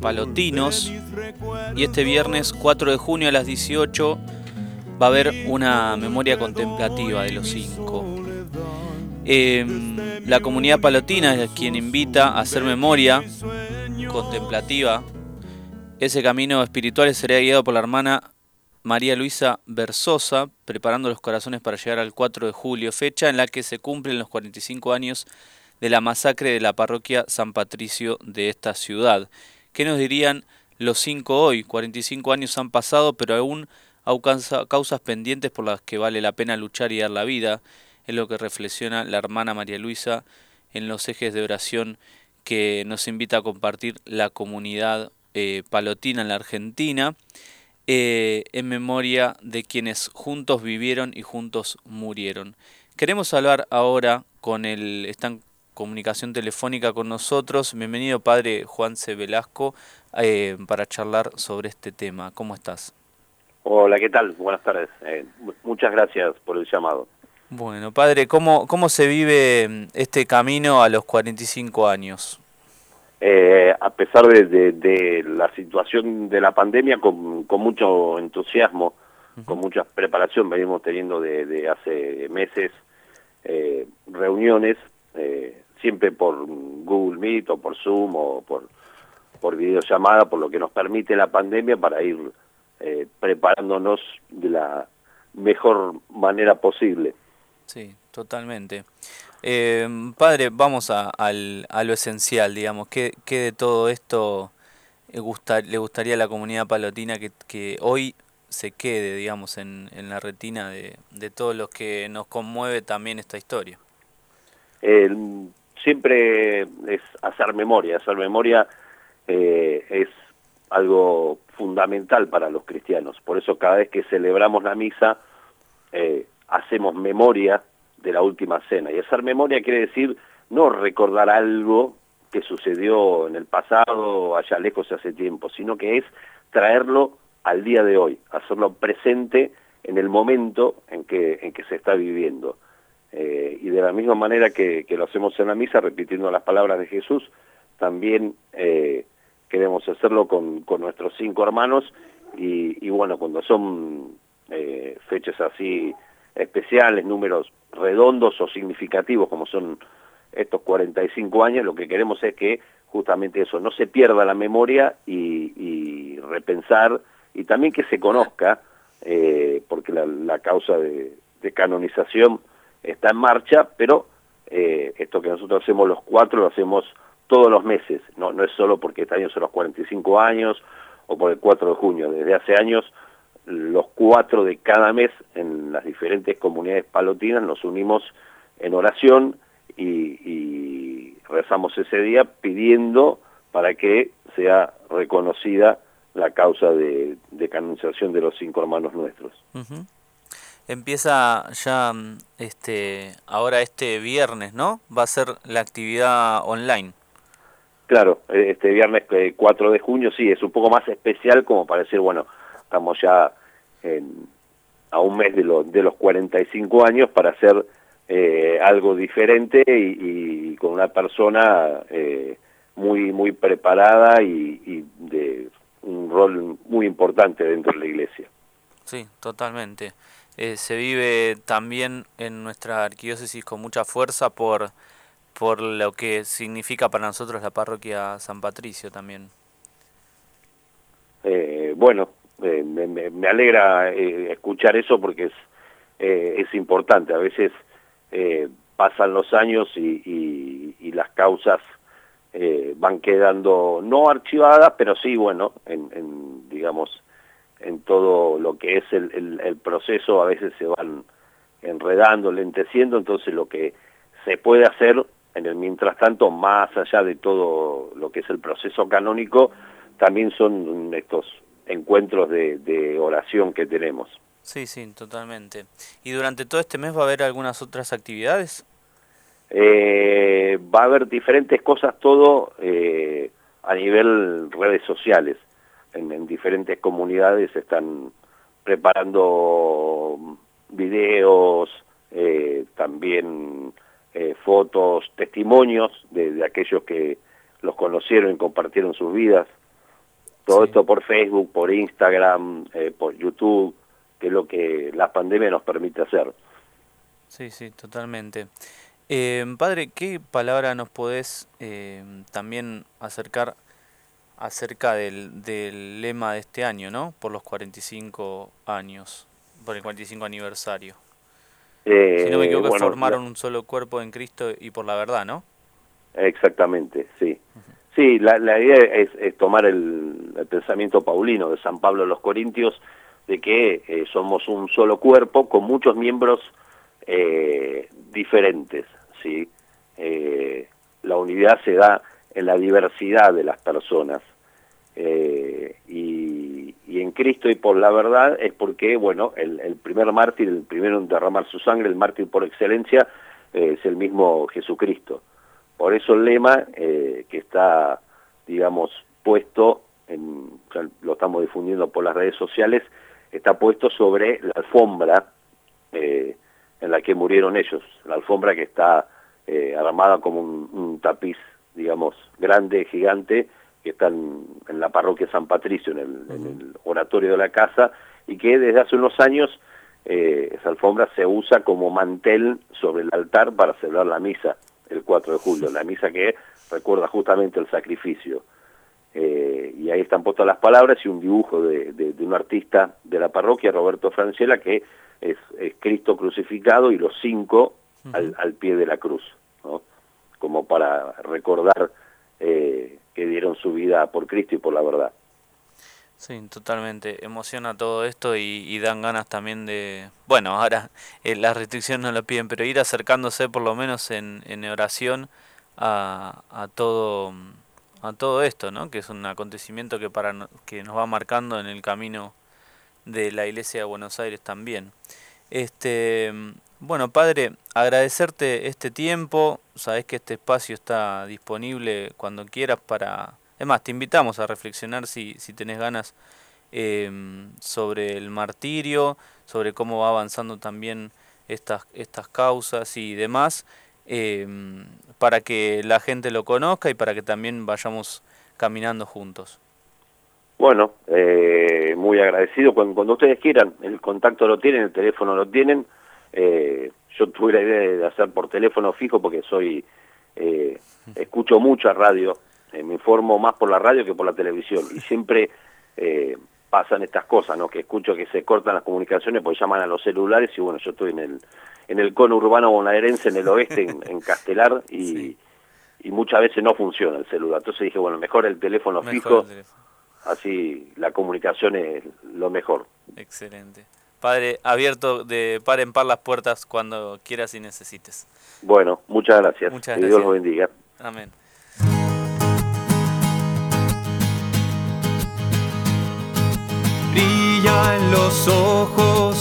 palotinos. Y este viernes 4 de junio a las 18 va a haber una memoria contemplativa de los cinco. Em, la comunidad palotina es quien invita a hacer memoria contemplativa. Ese camino espiritual será guiado por la hermana María Luisa Versosa, preparando los corazones para llegar al 4 de julio, fecha en la que se cumplen los 45 años de la masacre de la parroquia San Patricio de esta ciudad. ¿Qué nos dirían los cinco hoy? 45 años han pasado, pero aún hay causas pendientes por las que vale la pena luchar y dar la vida. Es lo que reflexiona la hermana María Luisa en los ejes de oración que nos invita a compartir la comunidad eh, palotina en la Argentina. Eh, en memoria de quienes juntos vivieron y juntos murieron. Queremos hablar ahora con el, está en comunicación telefónica con nosotros, bienvenido padre Juan C. Velasco, eh, para charlar sobre este tema. ¿Cómo estás? Hola, ¿qué tal? Buenas tardes. Eh, muchas gracias por el llamado. Bueno, padre, ¿cómo, ¿cómo se vive mm, este camino a los 45 años? Eh, a pesar de, la situación de la pandemia, con, mucho entusiasmo, con mucha preparación, venimos teniendo de, hace meses eh, reuniones, eh, siempre por Google Meet o por Zoom o por, por videollamada, por lo que nos permite la pandemia para ir preparándonos de la mejor manera posible. Sí, totalmente. Eh, padre, vamos a, lo esencial, digamos. ¿Qué, de todo esto le, gustaría a la comunidad palotina que, hoy se quede, digamos, en, la retina de, todos los que nos conmueve también esta historia? Siempre es hacer memoria. Hacer memoria eh, es algo fundamental para los cristianos. Por eso cada vez que celebramos la misa, eh, hacemos memoria de la última cena. Y hacer memoria quiere decir no recordar algo que sucedió en el pasado, allá lejos hace tiempo, sino que es traerlo al día de hoy, hacerlo presente en el momento en que, en que se está viviendo. Eh, y de la misma manera que, lo hacemos en la misa, repitiendo las palabras de Jesús, también eh, queremos hacerlo con, con, nuestros cinco hermanos. Y, y bueno, cuando son eh, fechas así especiales, números redondos o significativos como son estos 45 años, lo que queremos es que justamente eso, no se pierda la memoria y, repensar y también que se conozca, eh, porque la, causa de, canonización está en marcha, pero eh, esto que nosotros hacemos los cuatro lo hacemos todos los meses, no, es solo porque este año son los 45 años o por el 4 de junio, desde hace años los cuatro de cada mes en las diferentes comunidades palotinas nos unimos en oración y, rezamos ese día pidiendo para que sea reconocida la causa de, canonización de los cinco hermanos nuestros. Empieza ya este ahora este viernes, ¿no? Va a ser la actividad online. Claro, este viernes 4 eh, de junio sí, es un poco más especial como para decir, bueno, estamos ya a un mes de, de los 45 años para hacer eh, algo diferente y, con una persona eh, muy muy preparada y, de un rol muy importante dentro de la iglesia. Sí, totalmente. Eh, se vive también en nuestra arquidiócesis con mucha fuerza por, por lo que significa para nosotros la parroquia San Patricio también. bueno, eh, me, alegra eh, escuchar eso porque es, eh, es importante. A veces pasan los años y, y, las causas van quedando no archivadas, pero sí, bueno, en, digamos, en todo lo que es el, el, proceso a veces se van enredando, lenteciendo, entonces lo que se puede hacer en el mientras tanto, más allá de todo lo que es el proceso canónico, también son estos encuentros de, oración que tenemos. Sí, sí, totalmente. ¿Y durante todo este mes va a haber algunas otras actividades? Eh, va a haber diferentes cosas, todo eh, a nivel redes sociales. En, diferentes comunidades están preparando videos, eh, también fotos, testimonios de, de aquellos que los conocieron y compartieron sus vidas Todo esto por Facebook, por Instagram, eh, por YouTube, que es lo que la pandemia nos permite hacer. Sí, sí, totalmente. Eh, padre, ¿qué palabra nos podés eh, también acercar acerca del, del, lema de este año, ¿no? Por los 45 años, por el 45 aniversario. si no me equivoco, formaron un solo cuerpo en Cristo y por la verdad, ¿no? Exactamente, sí. Sí, la, la idea es, tomar el, pensamiento paulino de San Pablo a los Corintios, de que eh, somos un solo cuerpo con muchos miembros eh, diferentes, ¿sí? Eh, la unidad se da en la diversidad de las personas. y, y, en Cristo y por la verdad es porque, bueno, el, primer mártir, el primero en derramar su sangre, el mártir por excelencia, es el mismo Jesucristo. Por eso el lema eh, que está, digamos, puesto, lo estamos difundiendo por las redes sociales, está puesto sobre la alfombra eh, en la que murieron ellos, la alfombra que está eh, armada como un, tapiz, digamos, grande, gigante, que está en, la parroquia San Patricio, en el, oratorio de la casa, y que desde hace unos años esa alfombra se usa como mantel sobre el altar para celebrar la misa el 4 de julio, la misa que recuerda justamente el sacrificio. Eh, y ahí están puestas las palabras y un dibujo de, de, un artista de la parroquia, Roberto Francella, que es, Cristo crucificado y los cinco al, al, pie de la cruz. Como para recordar eh, que dieron su vida por Cristo y por la verdad. Sí, totalmente. Emociona todo esto y, dan ganas también de... Bueno, ahora eh, las restricciones no lo piden, pero ir acercándose por lo menos en, en oración a, a, todo, a todo esto, ¿no? Que es un acontecimiento que, para, que nos va marcando en el camino de la Iglesia de Buenos Aires también. Este, bueno, Padre, agradecerte este tiempo. Sabes que este espacio está disponible cuando quieras para es más, te invitamos a reflexionar si, si tenés ganas em, sobre el martirio, sobre cómo va avanzando también estas, estas causas y demás, em, para que la gente lo conozca y para que también vayamos caminando juntos. Bueno, eh, muy agradecido. Cuando, cuando, ustedes quieran, el contacto lo tienen, el teléfono lo tienen. Eh, yo tuve la idea de hacer por teléfono fijo porque soy eh, escucho mucha radio eh, me informo más por la radio que por la televisión y siempre eh, pasan estas cosas, ¿no? Que escucho que se cortan las comunicaciones porque llaman a los celulares y bueno, yo estoy en el en el cono urbano bonaerense en el oeste, en, Castelar y, y muchas veces no funciona el celular. Entonces dije, bueno, mejor el teléfono fijo, así la comunicación es lo mejor. Excelente. Padre, abierto de par en par las puertas cuando quieras y necesites. Bueno, muchas gracias. Muchas que Dios los bendiga. Amén. brilla en los ojos